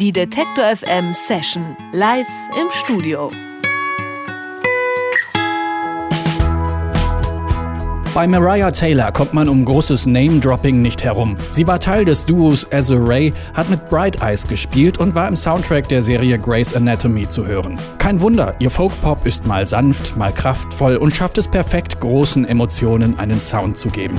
Die Detektor FM Session live im Studio. Bei Mariah Taylor kommt man um großes Name-Dropping nicht herum. Sie war Teil des Duos Azure, hat mit Bright Eyes gespielt und war im Soundtrack der Serie Grey's Anatomy zu hören. Kein Wunder, ihr Folkpop ist mal sanft, mal kraftvoll und schafft es perfekt, großen Emotionen einen Sound zu geben.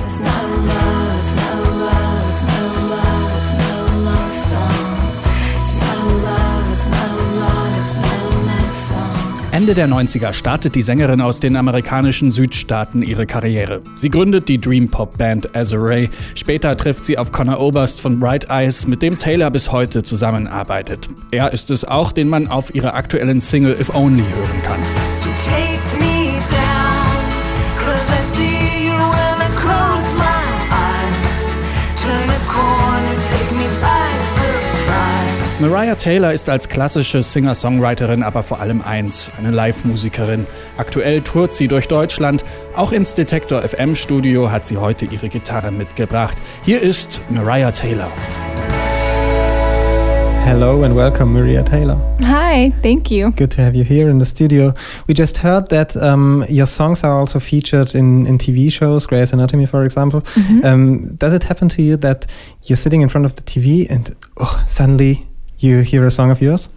Ende der 90er startet die Sängerin aus den amerikanischen Südstaaten ihre Karriere. Sie gründet die Dream Pop Band Azure. Später trifft sie auf Connor Oberst von Bright Eyes, mit dem Taylor bis heute zusammenarbeitet. Er ist es auch, den man auf ihrer aktuellen Single If Only hören kann. So Mariah Taylor ist als klassische Singer-Songwriterin aber vor allem eins, eine Live-Musikerin. Aktuell tourt sie durch Deutschland. Auch ins Detektor FM Studio hat sie heute ihre Gitarre mitgebracht. Hier ist Mariah Taylor. Hello and welcome, Maria Taylor. Hi, thank you. Good to have you here in the studio. We just heard that um, your songs are also featured in, in TV shows, Grey's Anatomy, for example. Mm -hmm. um, does it happen to you that you're sitting in front of the TV and oh, suddenly you hear a song of yours?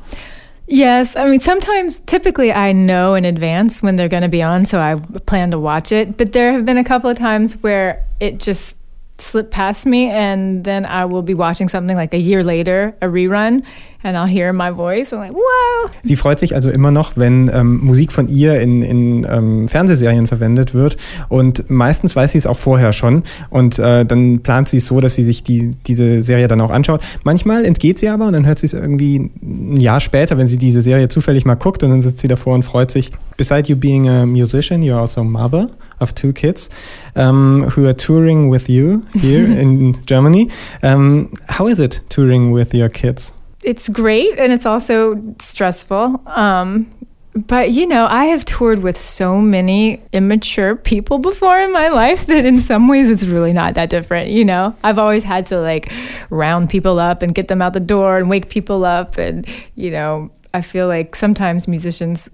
Yes. I mean, sometimes, typically, I know in advance when they're going to be on, so I plan to watch it. But there have been a couple of times where it just slipped past me, and then I will be watching something like a year later, a rerun, and I'll hear my voice. I'm like, wow. Sie freut sich also immer noch, wenn ähm, Musik von ihr in, in ähm, Fernsehserien verwendet wird. Und meistens weiß sie es auch vorher schon. Und äh, dann plant sie es so, dass sie sich die, diese Serie dann auch anschaut. Manchmal entgeht sie aber und dann hört sie es irgendwie ein Jahr später, wenn sie diese Serie zufällig mal guckt und dann sitzt sie davor und freut sich. Beside you being a musician, you're also a mother of two kids um, who are touring with you here in Germany. Um, how is it touring with your kids? it's great and it's also stressful. Um, but you know, I have toured with so many immature people before in my life that in some ways it's really not that different. You know, I've always had to like round people up and get them out the door and wake people up. And, you know, I feel like sometimes musicians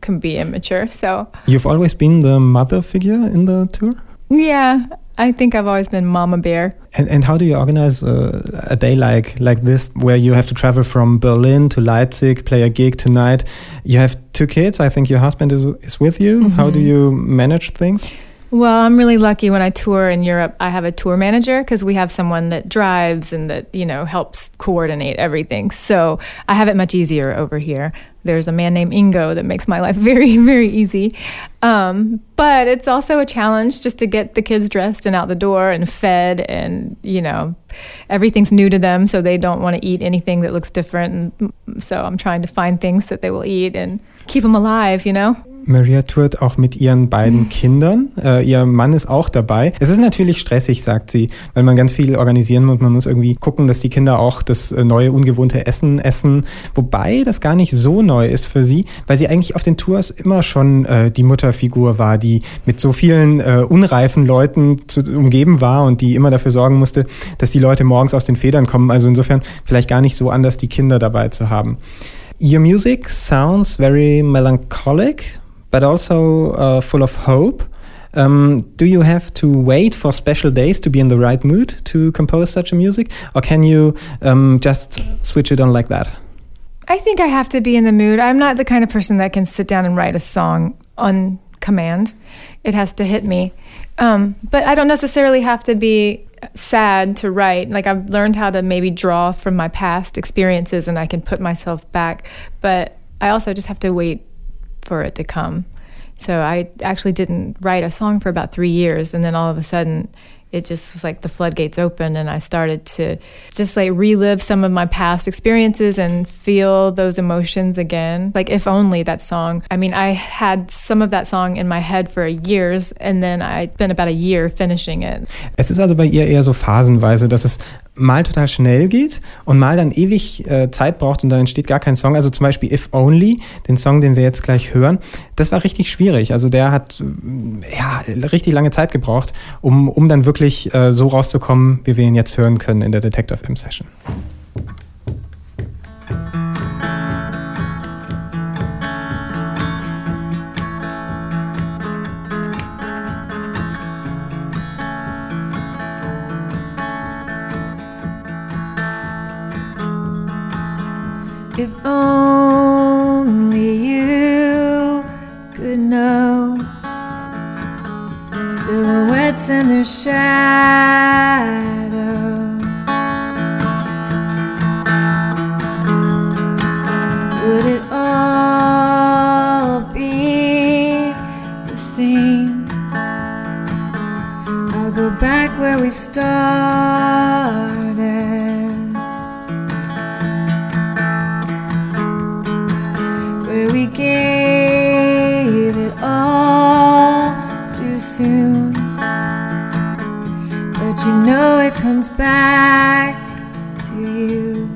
can be immature. So you've always been the mother figure in the tour? Yeah, I think I've always been mama bear. And, and how do you organize uh, a day like like this, where you have to travel from Berlin to Leipzig, play a gig tonight? You have two kids. I think your husband is, is with you. Mm -hmm. How do you manage things? Well, I'm really lucky when I tour in Europe. I have a tour manager because we have someone that drives and that, you know, helps coordinate everything. So I have it much easier over here. There's a man named Ingo that makes my life very, very easy. Um, but it's also a challenge just to get the kids dressed and out the door and fed, and, you know, everything's new to them. So they don't want to eat anything that looks different. And so I'm trying to find things that they will eat and keep them alive, you know? Maria tourt auch mit ihren beiden Kindern. Äh, ihr Mann ist auch dabei. Es ist natürlich stressig, sagt sie, weil man ganz viel organisieren muss. Man muss irgendwie gucken, dass die Kinder auch das äh, neue, ungewohnte Essen essen. Wobei das gar nicht so neu ist für sie, weil sie eigentlich auf den Tours immer schon äh, die Mutterfigur war, die mit so vielen äh, unreifen Leuten zu, umgeben war und die immer dafür sorgen musste, dass die Leute morgens aus den Federn kommen. Also insofern vielleicht gar nicht so anders, die Kinder dabei zu haben. Your music sounds very melancholic, but also uh, full of hope. Um, do you have to wait for special days to be in the right mood to compose such a music, or can you um, just switch it on like that? I think I have to be in the mood. I'm not the kind of person that can sit down and write a song on command. It has to hit me. Um, but I don't necessarily have to be sad to write. Like I've learned how to maybe draw from my past experiences and I can put myself back. But I also just have to wait for it to come. So I actually didn't write a song for about three years, and then all of a sudden, it just was like the floodgates opened, and I started to just like relive some of my past experiences and feel those emotions again. Like, if only that song. I mean, I had some of that song in my head for years, and then I spent about a year finishing it. Es ist also bei ihr eher so phasenweise, dass es mal total schnell geht und mal dann ewig äh, Zeit braucht und dann entsteht gar kein Song. Also zum Beispiel If Only, den Song, den wir jetzt gleich hören, das war richtig schwierig. Also der hat äh, ja richtig lange Zeit gebraucht, um, um dann wirklich äh, so rauszukommen, wie wir ihn jetzt hören können in der Detective M Session. If only you could know silhouettes and their shadows. Would it all be the same? I'll go back where we started. You know it comes back to you.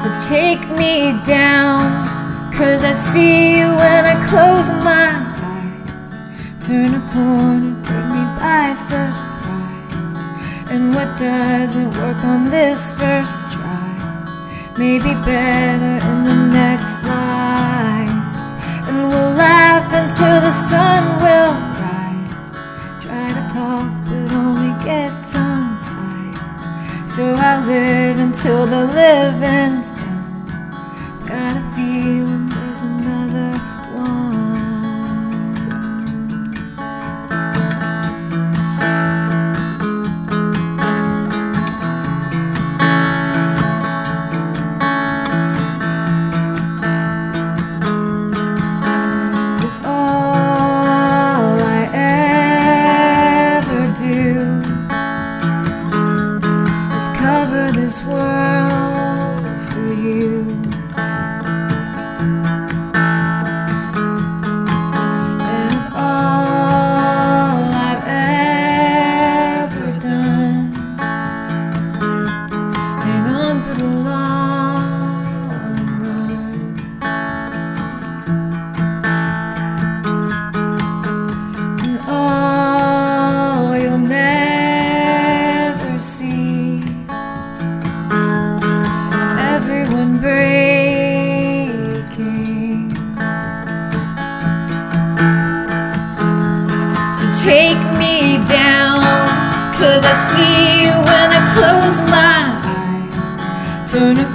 So take me down, cause I see you when I close my eyes. Turn a corner, take me by surprise. And what doesn't work on this first try may be better in the next life. And we'll laugh until the sun will talk, but only get tongue tied. So I live until the living's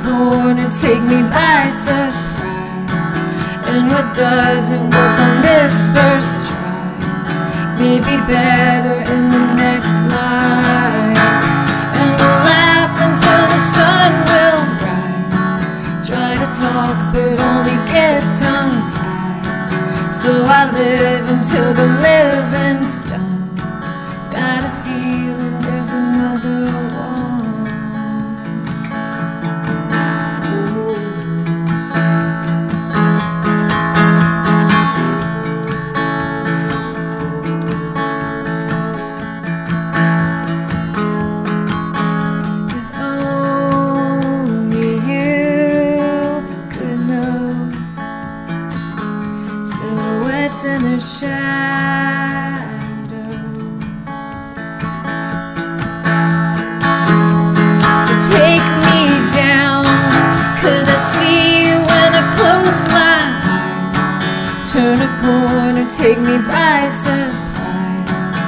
A corner, take me by surprise. And what doesn't work on this first try may be better in the next life. And we'll laugh until the sun will rise. Try to talk, but only get tongue tied. So I live until the living's done. Silhouettes and their shadows. So take me down, cause I see you when I close my eyes. Turn a corner, take me by surprise.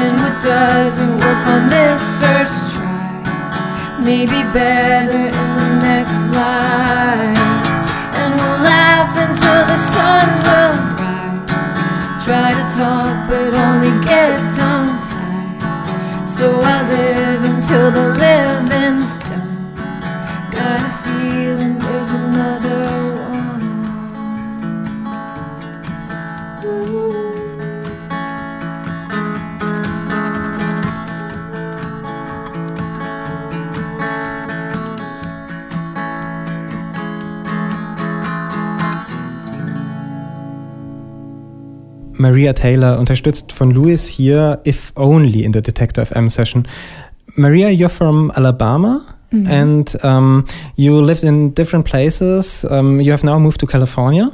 And what doesn't work on this first try may be better in the next life. And we'll laugh until the sun will So I live until the living's Maria Taylor, unterstützt von Louis hier, If Only in the Detektor FM Session. Maria, you're from Alabama and um, you lived in different places. Um, you have now moved to California.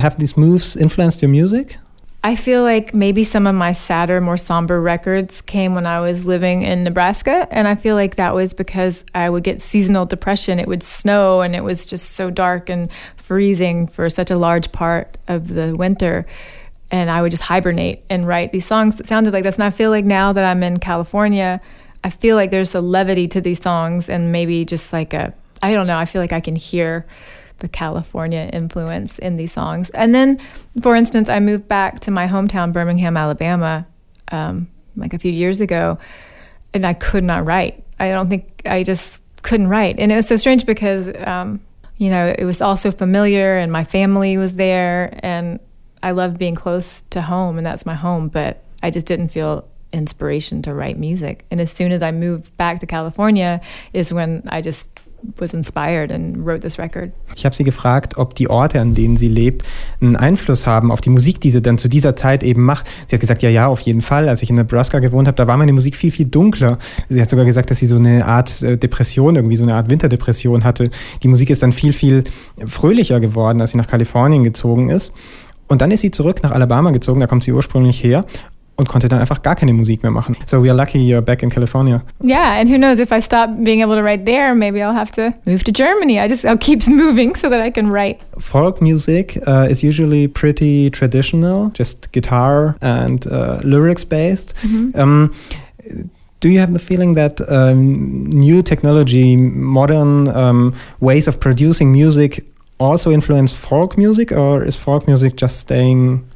Have these moves influenced your music? I feel like maybe some of my sadder, more somber records came when I was living in Nebraska. And I feel like that was because I would get seasonal depression. It would snow and it was just so dark and freezing for such a large part of the winter. And I would just hibernate and write these songs that sounded like this. And I feel like now that I'm in California, I feel like there's a levity to these songs and maybe just like a I don't know, I feel like I can hear the California influence in these songs. And then, for instance, I moved back to my hometown, Birmingham, Alabama, um, like a few years ago, and I could not write. I don't think I just couldn't write. And it was so strange because, um, you know, it was all so familiar and my family was there and I loved being close to home and that's my home, but I just didn't feel inspiration to write music. And as soon as I moved back to California is when I just was inspired and wrote this record. Ich habe sie gefragt, ob die Orte, an denen sie lebt, einen Einfluss haben auf die Musik, die sie dann zu dieser Zeit eben macht. Sie hat gesagt, ja, ja, auf jeden Fall. Als ich in Nebraska gewohnt habe, da war meine Musik viel, viel dunkler. Sie hat sogar gesagt, dass sie so eine Art äh, Depression, irgendwie so eine Art Winterdepression hatte. Die Musik ist dann viel, viel fröhlicher geworden, als sie nach Kalifornien gezogen ist. Und dann ist sie zurück nach Alabama gezogen, da kommt sie ursprünglich her und konnte dann einfach gar keine Musik mehr machen. So we are lucky you're back in California. Yeah, and who knows if I stop being able to write there, maybe I'll have to move to Germany. I just I'll keep moving so that I can write. Folk music uh, is usually pretty traditional, just guitar and uh, lyrics based. Mm -hmm. um, do you have the feeling that um, new technology, modern um, ways of producing music also influence folk music, or is folk music just staying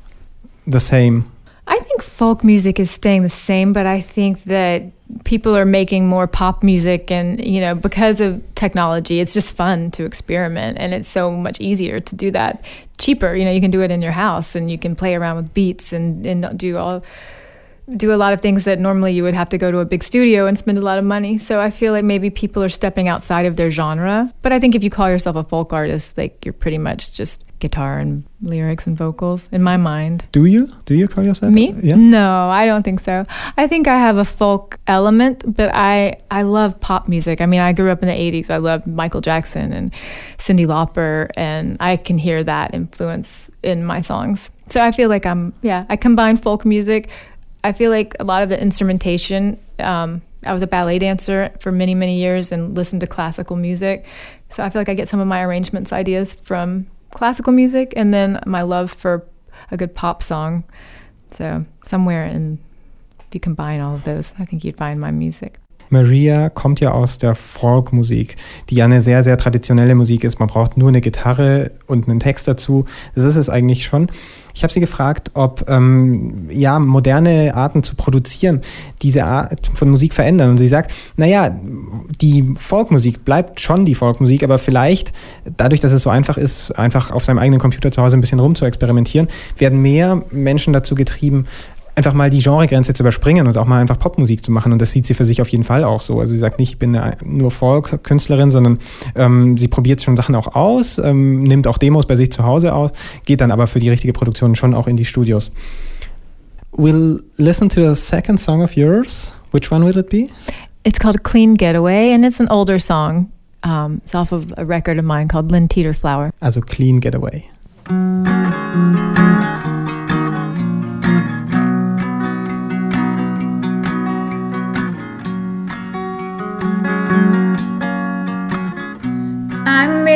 the same? I think folk music is staying the same, but I think that people are making more pop music and you know because of technology it's just fun to experiment and it's so much easier to do that cheaper you know you can do it in your house and you can play around with beats and, and do all do a lot of things that normally you would have to go to a big studio and spend a lot of money. So I feel like maybe people are stepping outside of their genre. But I think if you call yourself a folk artist, like you're pretty much just guitar and lyrics and vocals in my mind. Do you? Do you call yourself? Me? Yeah. No, I don't think so. I think I have a folk element, but I I love pop music. I mean, I grew up in the 80s. I loved Michael Jackson and Cyndi Lauper and I can hear that influence in my songs. So I feel like I'm yeah, I combine folk music I feel like a lot of the instrumentation. Um, I was a ballet dancer for many, many years and listened to classical music. So I feel like I get some of my arrangements ideas from classical music and then my love for a good pop song. So somewhere in, if you combine all of those, I think you'd find my music. Maria kommt ja aus der Folkmusik, die ja eine sehr, sehr traditionelle Musik ist. Man braucht nur eine Gitarre und einen Text dazu. Das ist es eigentlich schon. Ich habe sie gefragt, ob ähm, ja, moderne Arten zu produzieren diese Art von Musik verändern. Und sie sagt, naja, die Folkmusik bleibt schon die Folkmusik, aber vielleicht dadurch, dass es so einfach ist, einfach auf seinem eigenen Computer zu Hause ein bisschen rum zu experimentieren, werden mehr Menschen dazu getrieben, einfach mal die Genregrenze zu überspringen und auch mal einfach Popmusik zu machen. Und das sieht sie für sich auf jeden Fall auch so. Also sie sagt nicht, ich bin nur Folk-Künstlerin, sondern ähm, sie probiert schon Sachen auch aus, ähm, nimmt auch Demos bei sich zu Hause aus, geht dann aber für die richtige Produktion schon auch in die Studios. We'll listen to a second song of yours. Which one will it be? It's called Clean Getaway and it's an older song. Um, it's off of a record of mine called Lynn Teeter Flower. Also Clean Getaway.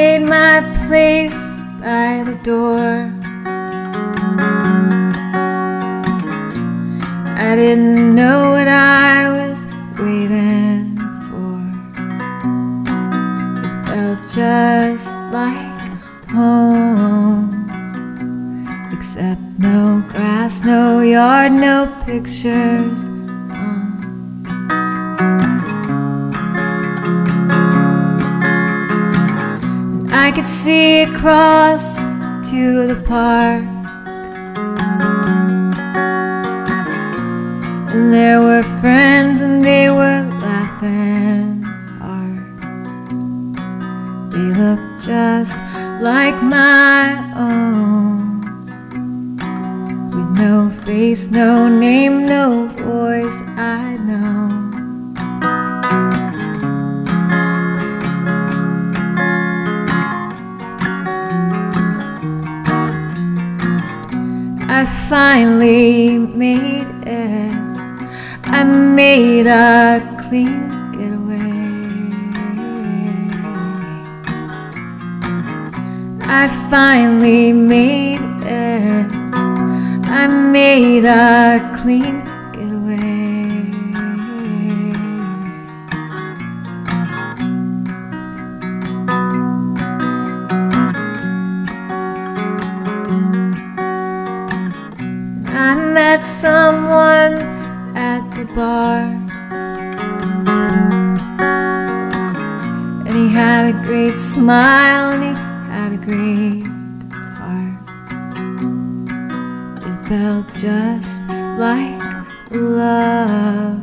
Made my place by the door. I didn't know what I was waiting for. It felt just like home. Except no grass, no yard, no pictures. See across to the park. And there were friends and they were laughing hard. They looked just like my own. With no face, no name, no voice, I finally made it. I made a clean getaway. I finally made it. I made a clean bar. And he had a great smile and he had a great heart. It felt just like love,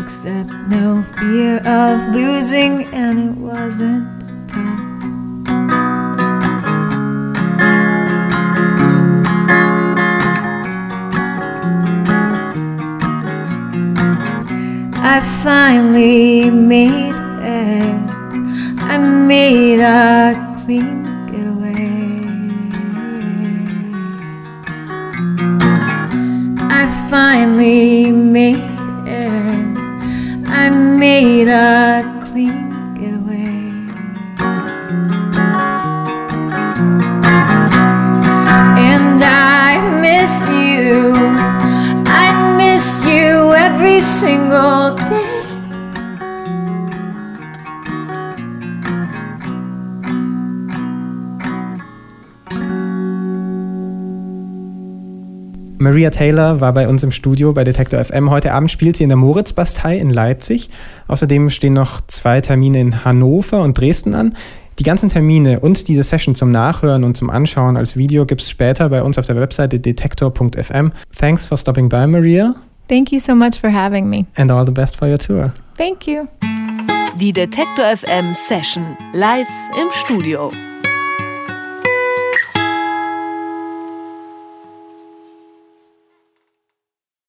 except no fear of losing, and it wasn't. Finally made it. I made a clean getaway. I finally made it. I made a Maria Taylor war bei uns im Studio bei Detektor FM. Heute Abend spielt sie in der Moritzbastei in Leipzig. Außerdem stehen noch zwei Termine in Hannover und Dresden an. Die ganzen Termine und diese Session zum Nachhören und zum Anschauen als Video gibt es später bei uns auf der Webseite detektor.fm. Thanks for stopping by, Maria. Thank you so much for having me. And all the best for your tour. Thank you. Die Detektor FM Session live im Studio.